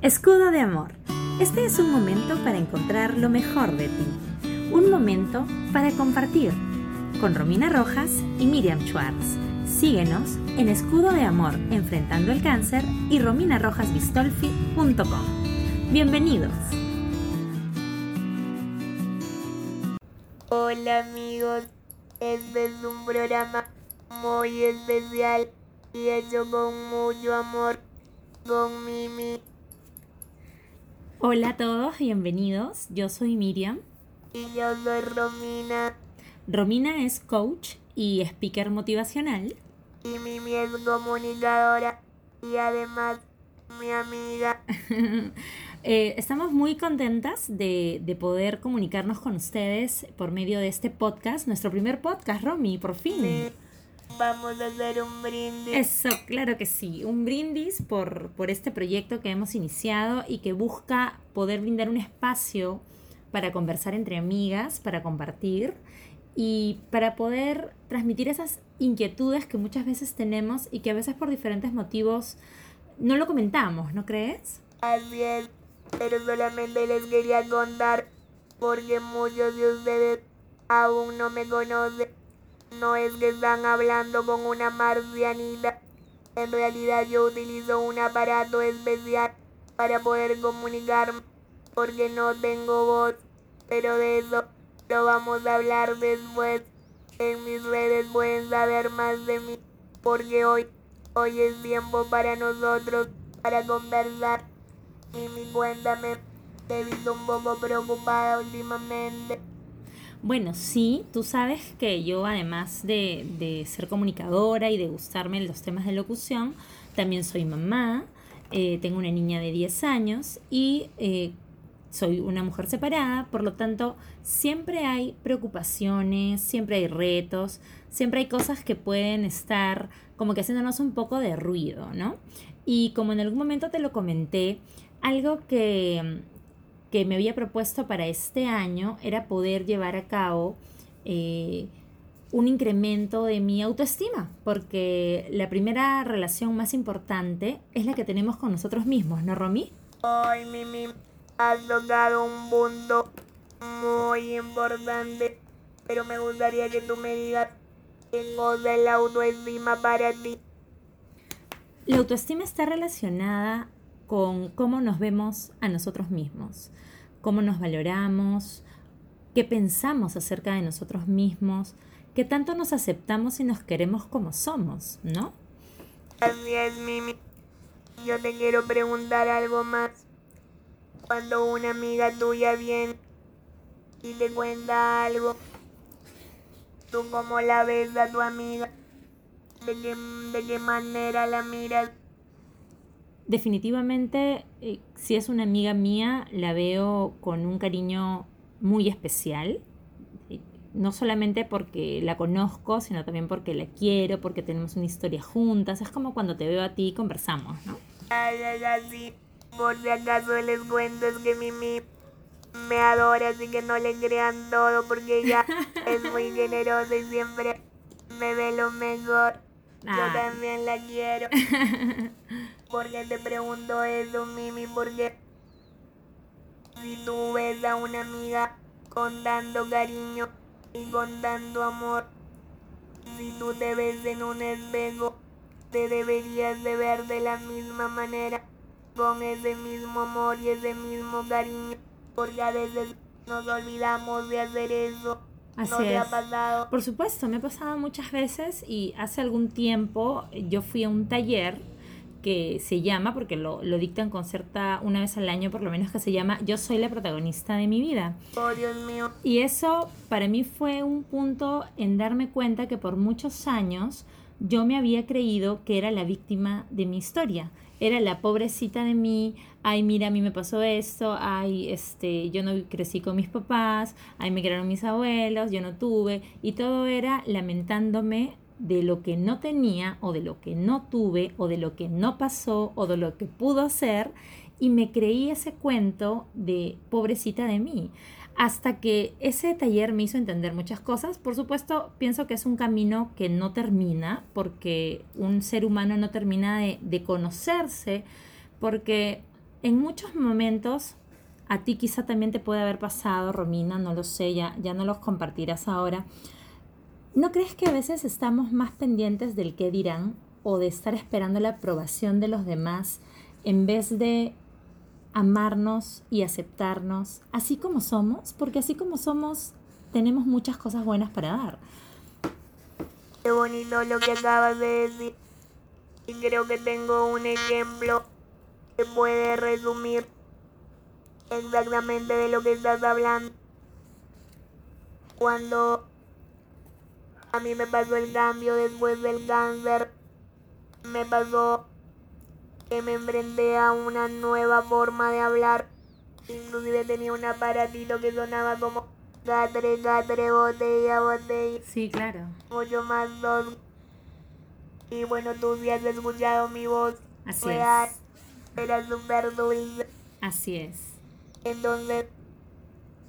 Escudo de amor. Este es un momento para encontrar lo mejor de ti. Un momento para compartir. Con Romina Rojas y Miriam Schwartz. Síguenos en Escudo de Amor Enfrentando el Cáncer y rominarojasbistolfi.com. Bienvenidos. Hola amigos, este es un programa muy especial y hecho con mucho amor con Mimi. Hola a todos, bienvenidos. Yo soy Miriam. Y yo soy Romina. Romina es coach y speaker motivacional. Y Mimi es comunicadora y además mi amiga. Eh, estamos muy contentas de, de, poder comunicarnos con ustedes por medio de este podcast, nuestro primer podcast, Romy, por fin. Sí. Vamos a hacer un brindis. Eso, claro que sí, un brindis por, por este proyecto que hemos iniciado y que busca poder brindar un espacio para conversar entre amigas, para compartir y para poder transmitir esas inquietudes que muchas veces tenemos y que a veces por diferentes motivos no lo comentamos, ¿no crees? Así es, pero solamente les quería contar porque muchos de ustedes aún no me conocen. No es que están hablando con una marcianita. En realidad yo utilizo un aparato especial para poder comunicarme porque no tengo voz. Pero de eso lo vamos a hablar después. En mis redes pueden saber más de mí porque hoy, hoy es tiempo para nosotros, para conversar. Mimi, cuéntame, te he visto un poco preocupada últimamente. Bueno, sí, tú sabes que yo además de, de, ser comunicadora y de gustarme los temas de locución, también soy mamá, eh, tengo una niña de 10 años y eh, soy una mujer separada, por lo tanto siempre hay preocupaciones, siempre hay retos, siempre hay cosas que pueden estar como que haciéndonos un poco de ruido, ¿no? Y como en algún momento te lo comenté, algo que, que me había propuesto para este año era poder llevar a cabo eh, un incremento de mi autoestima, porque la primera relación más importante es la que tenemos con nosotros mismos, ¿no, Romy? Ay, Mimi, has tocado un punto muy importante, pero me gustaría que tú me digas qué cosa es la autoestima para ti. La autoestima está relacionada con cómo nos vemos a nosotros mismos, cómo nos valoramos, qué pensamos acerca de nosotros mismos, qué tanto nos aceptamos y nos queremos como somos, ¿no? Así es, Mimi. Yo te quiero preguntar algo más. Cuando una amiga tuya viene y te cuenta algo, ¿tú cómo la ves a tu amiga? ¿De qué, de qué manera la miras? Definitivamente, eh, si es una amiga mía, la veo con un cariño muy especial. No solamente porque la conozco, sino también porque la quiero, porque tenemos una historia juntas. Es como cuando te veo a ti y conversamos, ¿no? Ay, ay, ay, por si acaso les cuento es que Mimi me adora, así que no le crean todo porque ella es muy generosa y siempre me ve lo mejor. Yo Ah. también la quiero. Porque te pregunto eso, Mimi, porque si tú ves a una amiga con tanto cariño y con tanto amor, si tú te ves en un espejo, te deberías de ver de la misma manera, con ese mismo amor y ese mismo cariño, porque a veces nos olvidamos de hacer eso. Así ¿No es. pasado? Por supuesto, me ha pasado muchas veces y hace algún tiempo yo fui a un taller que se llama, porque lo, lo dictan con cierta, una vez al año por lo menos, que se llama Yo soy la protagonista de mi vida. Oh, Dios mío. Y eso para mí fue un punto en darme cuenta que por muchos años yo me había creído que era la víctima de mi historia. Era la pobrecita de mí, ay, mira, a mí me pasó esto, ay, este, yo no crecí con mis papás, ay, me crearon mis abuelos, yo no tuve, y todo era lamentándome de lo que no tenía o de lo que no tuve o de lo que no pasó o de lo que pudo ser y me creí ese cuento de pobrecita de mí hasta que ese taller me hizo entender muchas cosas. Por supuesto, pienso que es un camino que no termina, porque un ser humano no termina de, de conocerse, porque en muchos momentos a ti quizá también te puede haber pasado, Romina, no lo sé, ya, ya no los compartirás ahora. ¿No crees que a veces estamos más pendientes del qué dirán o de estar esperando la aprobación de los demás en vez de amarnos y aceptarnos así como somos? Porque así como somos tenemos muchas cosas buenas para dar. Qué bonito lo que acabas de decir. Y creo que tengo un ejemplo que puede resumir exactamente de lo que estás hablando. Cuando a mí me pasó el cambio después del cáncer, me pasó que me enfrenté a una nueva forma de hablar. Inclusive tenía un aparatito que sonaba como gatre, gatre, botella, botella. Sí, claro. Mucho más dos. Y bueno, tú sí has escuchado mi voz. Así Real. es. Era súper dulce. Así es. Entonces,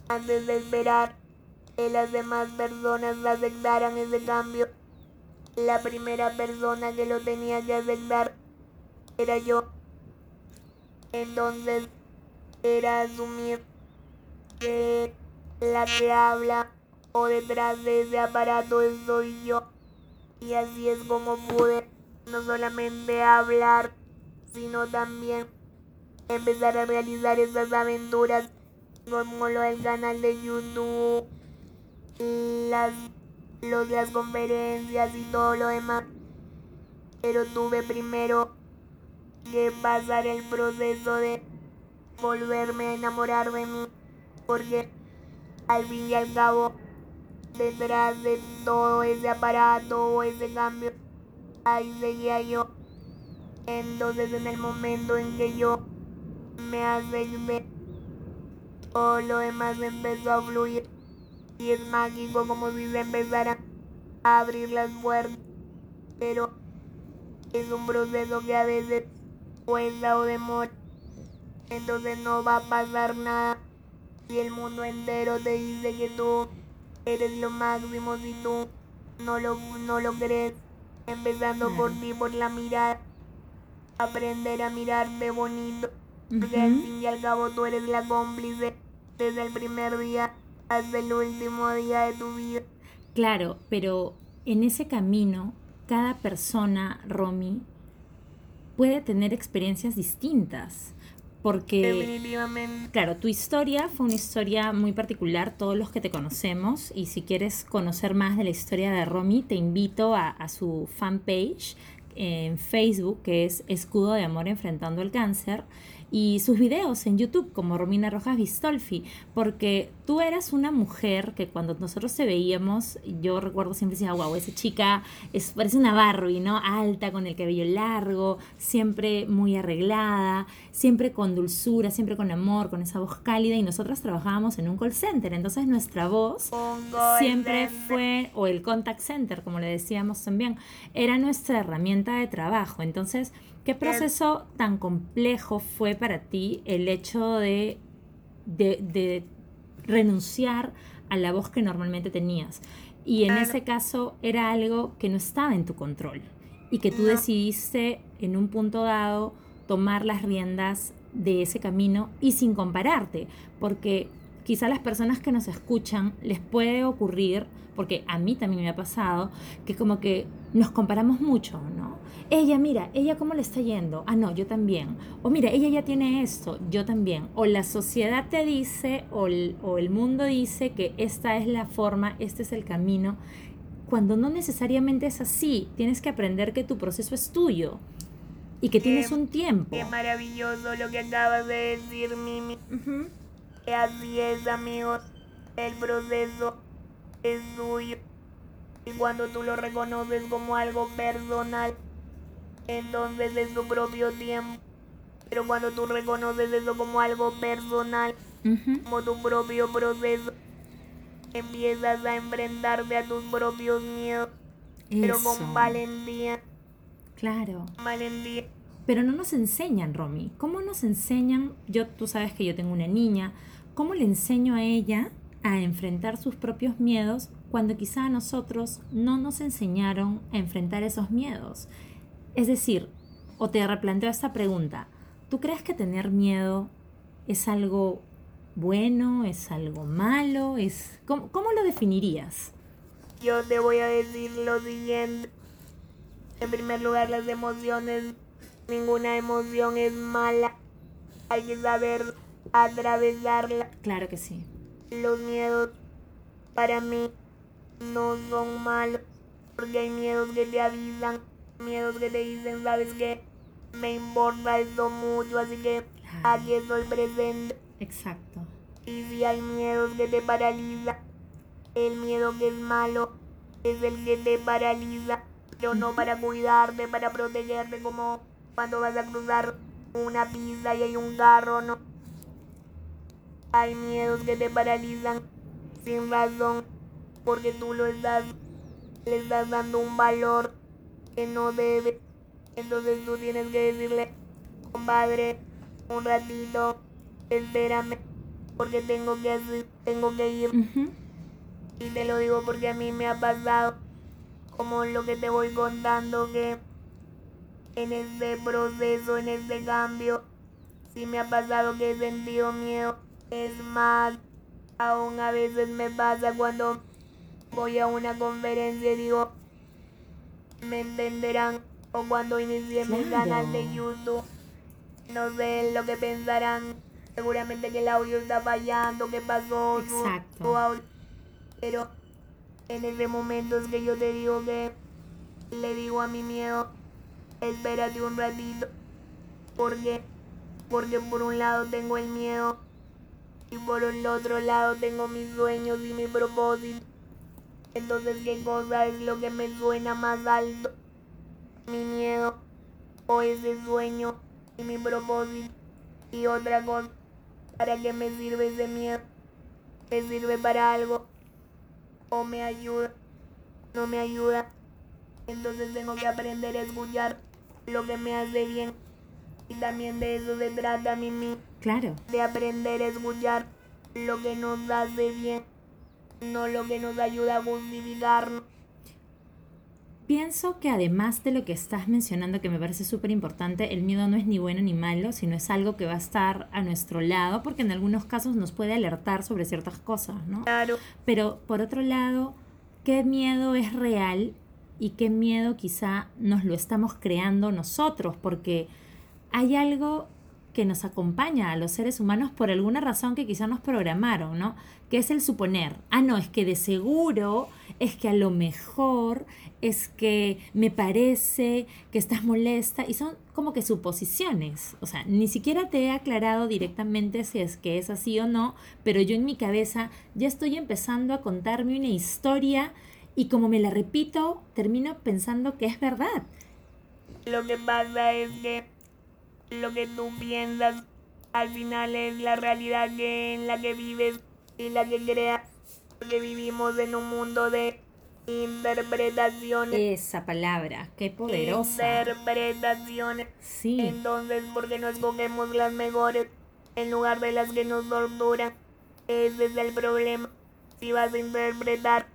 antes de esperar que las demás personas aceptaran ese cambio, la primera persona que lo tenía que aceptar era yo. Entonces, era asumir que la que habla o detrás de ese aparato soy yo. Y así es como pude no solamente hablar, sino también empezar a realizar esas aventuras como lo del canal de YouTube, las, las conferencias y todo lo demás. Pero tuve primero que pasar el proceso de volverme a enamorar de mí, porque al fin y al cabo, detrás de todo ese aparato o ese cambio, ahí seguía yo. Entonces en el momento en que yo me acepté, todo lo demás empezó a fluir y es mágico como si se empezara a abrir las puertas, pero es un proceso que a veces cuesta o demora, entonces no va a pasar nada si el mundo entero te dice que tú eres lo máximo si tú no lo, no lo crees, empezando por ti, por la mirada, aprender a mirarte bonito. Porque al fin y al cabo tú eres la cómplice desde el primer día hasta el último día de tu vida. Claro, pero en ese camino, cada persona, Romy, puede tener experiencias distintas. Porque, Definitivamente. claro, tu historia fue una historia muy particular, todos los que te conocemos, y si quieres conocer más de la historia de Romy, te invito a, a su fanpage en Facebook, que es Escudo de Amor Enfrentando el Cáncer, y sus videos en YouTube como Romina Rojas Vistolfi, porque tú eras una mujer que cuando nosotros te veíamos, yo recuerdo siempre decía, wow, esa chica es, parece una Barbie, ¿no? Alta, con el cabello largo, siempre muy arreglada, siempre con dulzura, siempre con amor, con esa voz cálida, y nosotros trabajábamos en un call center, entonces nuestra voz siempre fue, o el contact center, como le decíamos también, era nuestra herramienta de trabajo. Entonces, ¿qué proceso tan complejo fue para ti el hecho de, de, de renunciar a la voz que normalmente tenías? Y en ese caso era algo que no estaba en tu control y que tú No. decidiste en un punto dado tomar las riendas de ese camino y sin compararte, porque quizá a las personas que nos escuchan les puede ocurrir, porque a mí también me ha pasado, que como que nos comparamos mucho, ¿no? Ella, mira, ella cómo le está yendo, ah, no, yo también, o mira, ella ya tiene esto, yo también, o la sociedad te dice, o el, o el mundo dice que esta es la forma, este es el camino, cuando no necesariamente es así, tienes que aprender que tu proceso es tuyo y que tienes un tiempo. Qué maravilloso lo que acabas de decir, Mimi. Así es, amigos. El proceso es suyo. Y cuando tú lo reconoces como algo personal, entonces es tu propio tiempo. Pero cuando tú reconoces eso como algo personal, como tu propio proceso, empiezas a enfrentarte a tus propios miedos, pero con valentía, Claro. valentía. Pero no nos enseñan, Romy. ¿Cómo nos enseñan? Yo, tú sabes que yo tengo una niña. ¿Cómo le enseño a ella a enfrentar sus propios miedos cuando quizá a nosotros no nos enseñaron a enfrentar esos miedos? Es decir, o te replanteo esta pregunta. ¿tú crees que tener miedo es algo bueno, es algo malo? Es, ¿cómo, cómo lo definirías? Yo te voy a decir lo siguiente. En primer lugar, las emociones, ninguna emoción es mala. Hay que saber atravesarla. Claro que sí. Los miedos para mí no son malos, porque hay miedos que te avisan, miedos que te dicen, sabes que me importa esto mucho, así que aquí estoy presente. Exacto. Y si hay miedos que te paralizan, el miedo que es malo es el que te paraliza, pero no para cuidarte, para protegerte, como cuando vas a cruzar una pista y hay un carro, no. Hay miedos que te paralizan sin razón, porque tú lo estás, le estás dando un valor que no debe. Entonces tú tienes que decirle, compadre, un ratito, espérame, porque tengo que, tengo que ir. Y te lo digo porque a mí me ha pasado, como lo que te voy contando, que en este proceso, en este cambio, sí me ha pasado que he sentido miedo. Es más, aún a veces me pasa cuando voy a una conferencia y digo, me entenderán, o cuando inicié mi canal de YouTube, no sé lo que pensarán, seguramente que el audio está fallando, que pasó, Exacto. pero en ese momento es que yo te digo que le digo a mi miedo, espérate un ratito, porque, porque por un lado tengo el miedo y por el otro lado tengo mis sueños y mi propósito. Entonces, ¿qué cosa es lo que me suena más alto? Mi miedo o ese sueño y mi propósito. Y otra cosa, ¿para qué me sirve ese miedo? ¿Me sirve para algo? ¿O me ayuda? ¿No me ayuda? Entonces tengo que aprender a escuchar lo que me hace bien. Y también de eso se trata a mí Claro. De aprender a escuchar lo que nos hace bien, no lo que nos ayuda a justificarnos. Pienso que además de lo que estás mencionando, que me parece súper importante, el miedo no es ni bueno ni malo, sino es algo que va a estar a nuestro lado, porque en algunos casos nos puede alertar sobre ciertas cosas, ¿no? Claro. Pero por otro lado, ¿qué miedo es real y qué miedo quizá nos lo estamos creando nosotros? Porque hay algo que nos acompaña a los seres humanos por alguna razón que quizá nos programaron, ¿no? Que es el suponer, ah, no, es que de seguro, es que a lo mejor, es que me parece que estás molesta, y son como que suposiciones, o sea, ni siquiera te he aclarado directamente si es que es así o no, pero yo en mi cabeza ya estoy empezando a contarme una historia y como me la repito, termino pensando que es verdad. Lo que pasa es que lo que tú piensas al final es la realidad que, en la que vives y la que creas. Porque vivimos en un mundo de interpretaciones. Esa palabra, qué poderosa. Interpretaciones. Sí. Entonces, ¿por qué no escogemos las mejores en lugar de las que nos torturan? Ese es el problema. Si vas a interpretar,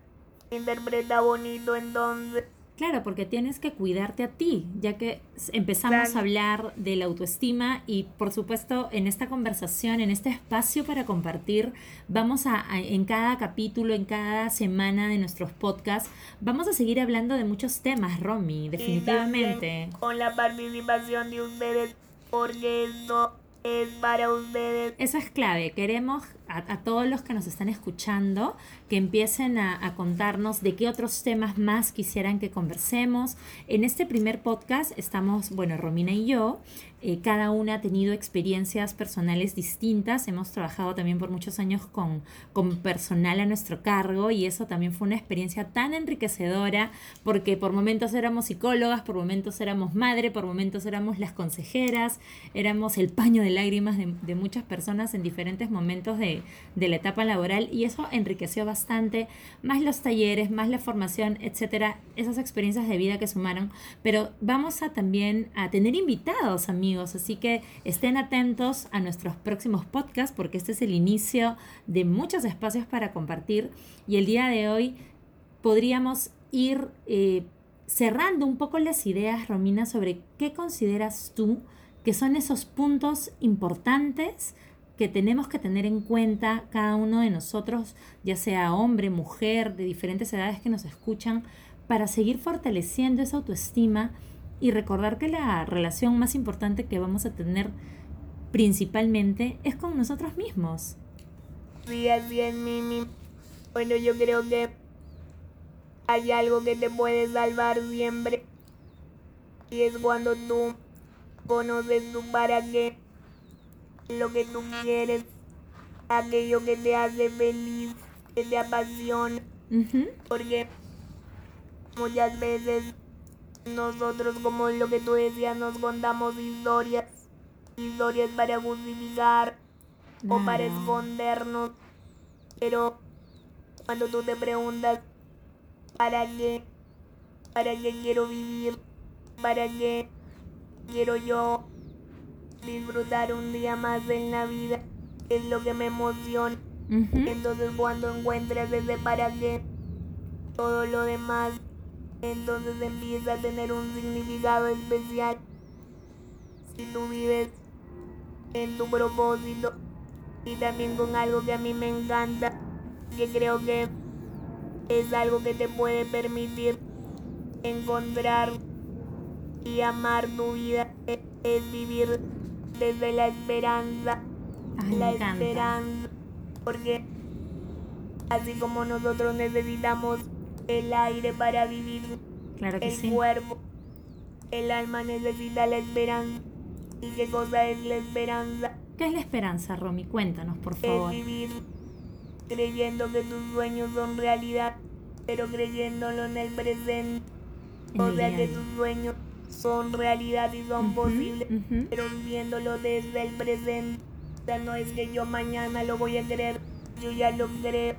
interpreta bonito entonces. Claro, porque tienes que cuidarte a ti, ya que empezamos a hablar de la autoestima y por supuesto en esta conversación, en este espacio para compartir, vamos a, en cada capítulo, en cada semana de nuestros podcasts, vamos a seguir hablando de muchos temas, Romy, definitivamente. con la participación de ustedes, porque esto es para ustedes. Eso es clave. Queremos a, todos los que nos están escuchando que empiecen a, contarnos de qué otros temas más quisieran que conversemos. En este primer podcast estamos, bueno, Romina y yo. Eh, cada una ha tenido experiencias personales distintas. Hemos trabajado también por muchos años con, con personal a nuestro cargo y eso también fue una experiencia tan enriquecedora porque por momentos éramos psicólogas, por momentos éramos madre, por momentos éramos las consejeras, éramos el paño de lágrimas de, de muchas personas en diferentes momentos de, de, la etapa laboral y eso enriqueció bastante, más los talleres, más la formación, etcétera, esas experiencias de vida que sumaron. Pero vamos a también a tener invitados, amigos, así que estén atentos a nuestros próximos podcasts porque este es el inicio de muchos espacios para compartir y el día de hoy podríamos ir eh, cerrando un poco las ideas, Romina, sobre qué consideras tú que son esos puntos importantes que tenemos que tener en cuenta cada uno de nosotros, ya sea hombre, mujer, de diferentes edades que nos escuchan, para seguir fortaleciendo esa autoestima y recordar que la relación más importante que vamos a tener principalmente es con nosotros mismos. Así es, Mimi. Bueno, yo creo que hay algo que te puede salvar siempre. Y es cuando tú conoces tu para qué, lo que tú quieres, aquello que te hace feliz, que te apasiona. Porque muchas veces nosotros, como lo que tú decías, nos contamos historias, historias para justificar o para escondernos. Pero cuando tú te preguntas, ¿para qué? ¿Para qué quiero vivir? ¿Para qué quiero yo disfrutar un día más en la vida? Es lo que me emociona. Entonces cuando encuentras ese para qué, todo lo demás, entonces empieza a tener un significado especial. Si tú vives en tu propósito y también con algo que a mí me encanta, que creo que es algo que te puede permitir encontrar y amar tu vida, es vivir desde la esperanza, la esperanza, porque así como nosotros necesitamos el aire para vivir, el cuerpo, el alma necesita la esperanza. ¿Y qué cosa es la esperanza? ¿Qué es la esperanza, Romy? Cuéntanos, por favor. Es vivir creyendo que tus sueños son realidad, pero creyéndolo en el presente. o sea que tus sueños son realidad y son posibles, pero viviéndolo desde el presente. O sea, no es que yo mañana lo voy a creer, yo ya lo creo.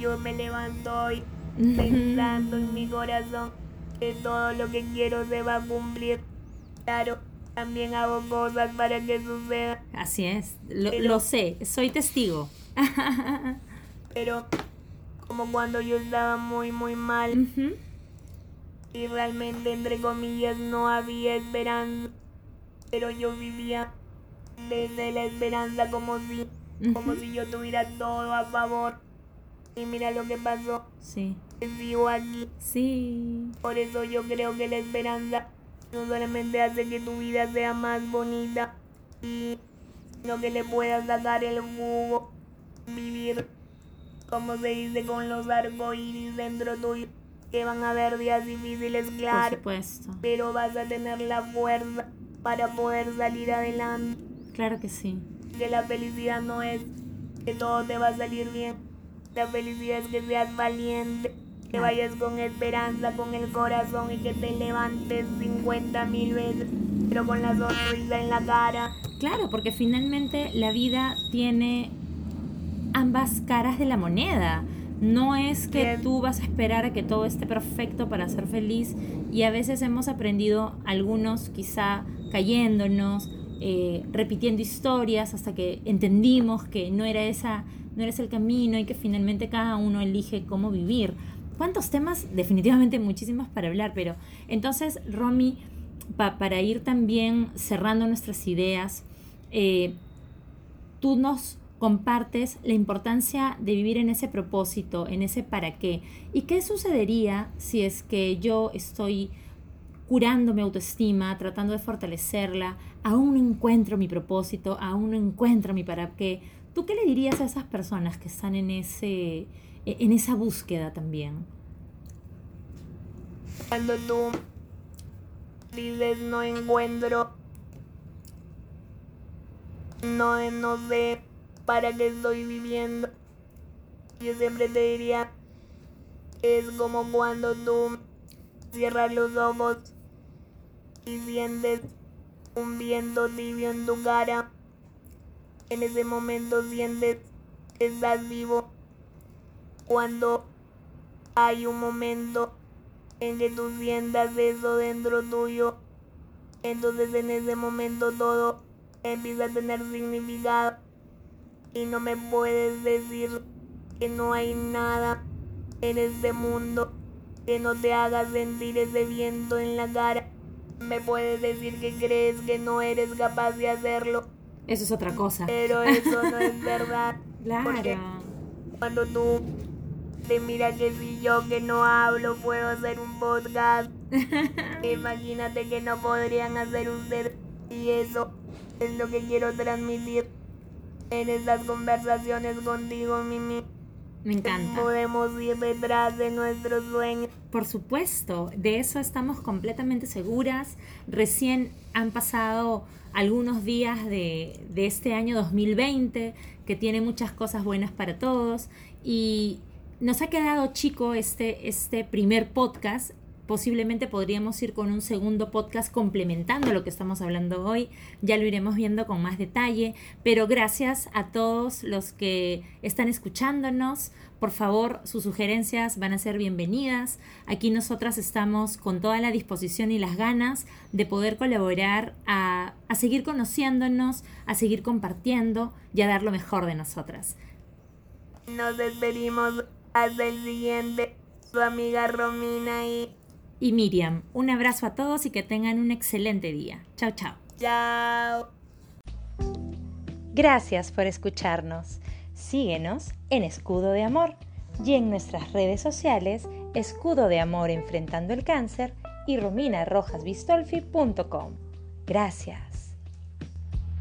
Yo me levanto hoy pensando en mi corazón que todo lo que quiero se va a cumplir. Claro, también hago cosas para que suceda. Así es, lo, sé, soy testigo. pero como cuando yo estaba muy, muy mal y realmente, entre comillas, no había esperanza, pero yo vivía desde la esperanza como si, como si yo tuviera todo a favor. Y mira lo que pasó. Sí. Vivo aquí. Sí. Por eso yo creo que la esperanza no solamente hace que tu vida sea más bonita, sino que le puedas sacar el jugo, vivir, como se dice, con los arcoíris dentro tuyo, que van a haber días difíciles, claro. Por supuesto. Pero vas a tener la fuerza para poder salir adelante. Claro que sí. Que la felicidad no es que todo te va a salir bien. La felicidad es que seas valiente que vayas con esperanza, con el corazón y que te levantes 50 mil veces, pero con la sonrisa en la cara. Claro, porque finalmente la vida tiene ambas caras de la moneda. No es que tú vas a esperar a que todo esté perfecto para ser feliz y a veces hemos aprendido algunos quizá cayéndonos, eh, repitiendo historias hasta que entendimos que no era esa no era ese el camino y que finalmente cada uno elige cómo vivir. Cuántos temas, definitivamente muchísimos para hablar, pero entonces, Romy, para ir también cerrando nuestras ideas, eh, tú nos compartes la importancia de vivir en ese propósito, en ese para qué. ¿Y qué sucedería si es que yo estoy curando mi autoestima, tratando de fortalecerla, aún no encuentro mi propósito, aún no encuentro mi para qué? ¿Tú qué le dirías a esas personas que están en ese e, en esa búsqueda también. Cuando tú dices no encuentro, no, sé para qué estoy viviendo, yo siempre te diría, es como cuando tú cierras los ojos y sientes un viento tibio en tu cara. En ese momento sientes que estás vivo. Cuando hay un momento en que tú sientas eso dentro tuyo, entonces en ese momento todo empieza a tener significado y no me puedes decir que no hay nada en este mundo que no te haga sentir ese viento en la cara, Me puedes decir que crees que no eres capaz de hacerlo, Eso es otra cosa. pero eso no es verdad. Porque Claro. cuando tú te mira que si yo que no hablo puedo hacer un podcast, imagínate que no podrían hacer ustedes. Y eso es lo que quiero transmitir en estas conversaciones contigo, Mimi. Me encanta. Podemos ir detrás de nuestros sueños. Por supuesto, de eso estamos completamente seguras. Recién han pasado algunos días de, de este año 2020 que tiene muchas cosas buenas para todos y nos ha quedado chico este, este primer podcast. Posiblemente podríamos ir con un segundo podcast complementando lo que estamos hablando hoy. Ya lo iremos viendo con más detalle. Pero gracias a todos los que están escuchándonos. Por favor, sus sugerencias van a ser bienvenidas. Aquí nosotras estamos con toda la disposición y las ganas de poder colaborar a, a seguir conociéndonos, a seguir compartiendo y a dar lo mejor de nosotras. Nos despedimos hasta el siguiente. Su amiga Romina y Y Miriam, un abrazo a todos y que tengan un excelente día. Chao, chao. chao. Gracias por escucharnos. Síguenos en Escudo de Amor y en nuestras redes sociales Escudo de Amor Enfrentando el Cáncer y rominarojasbistolfi.com. Gracias.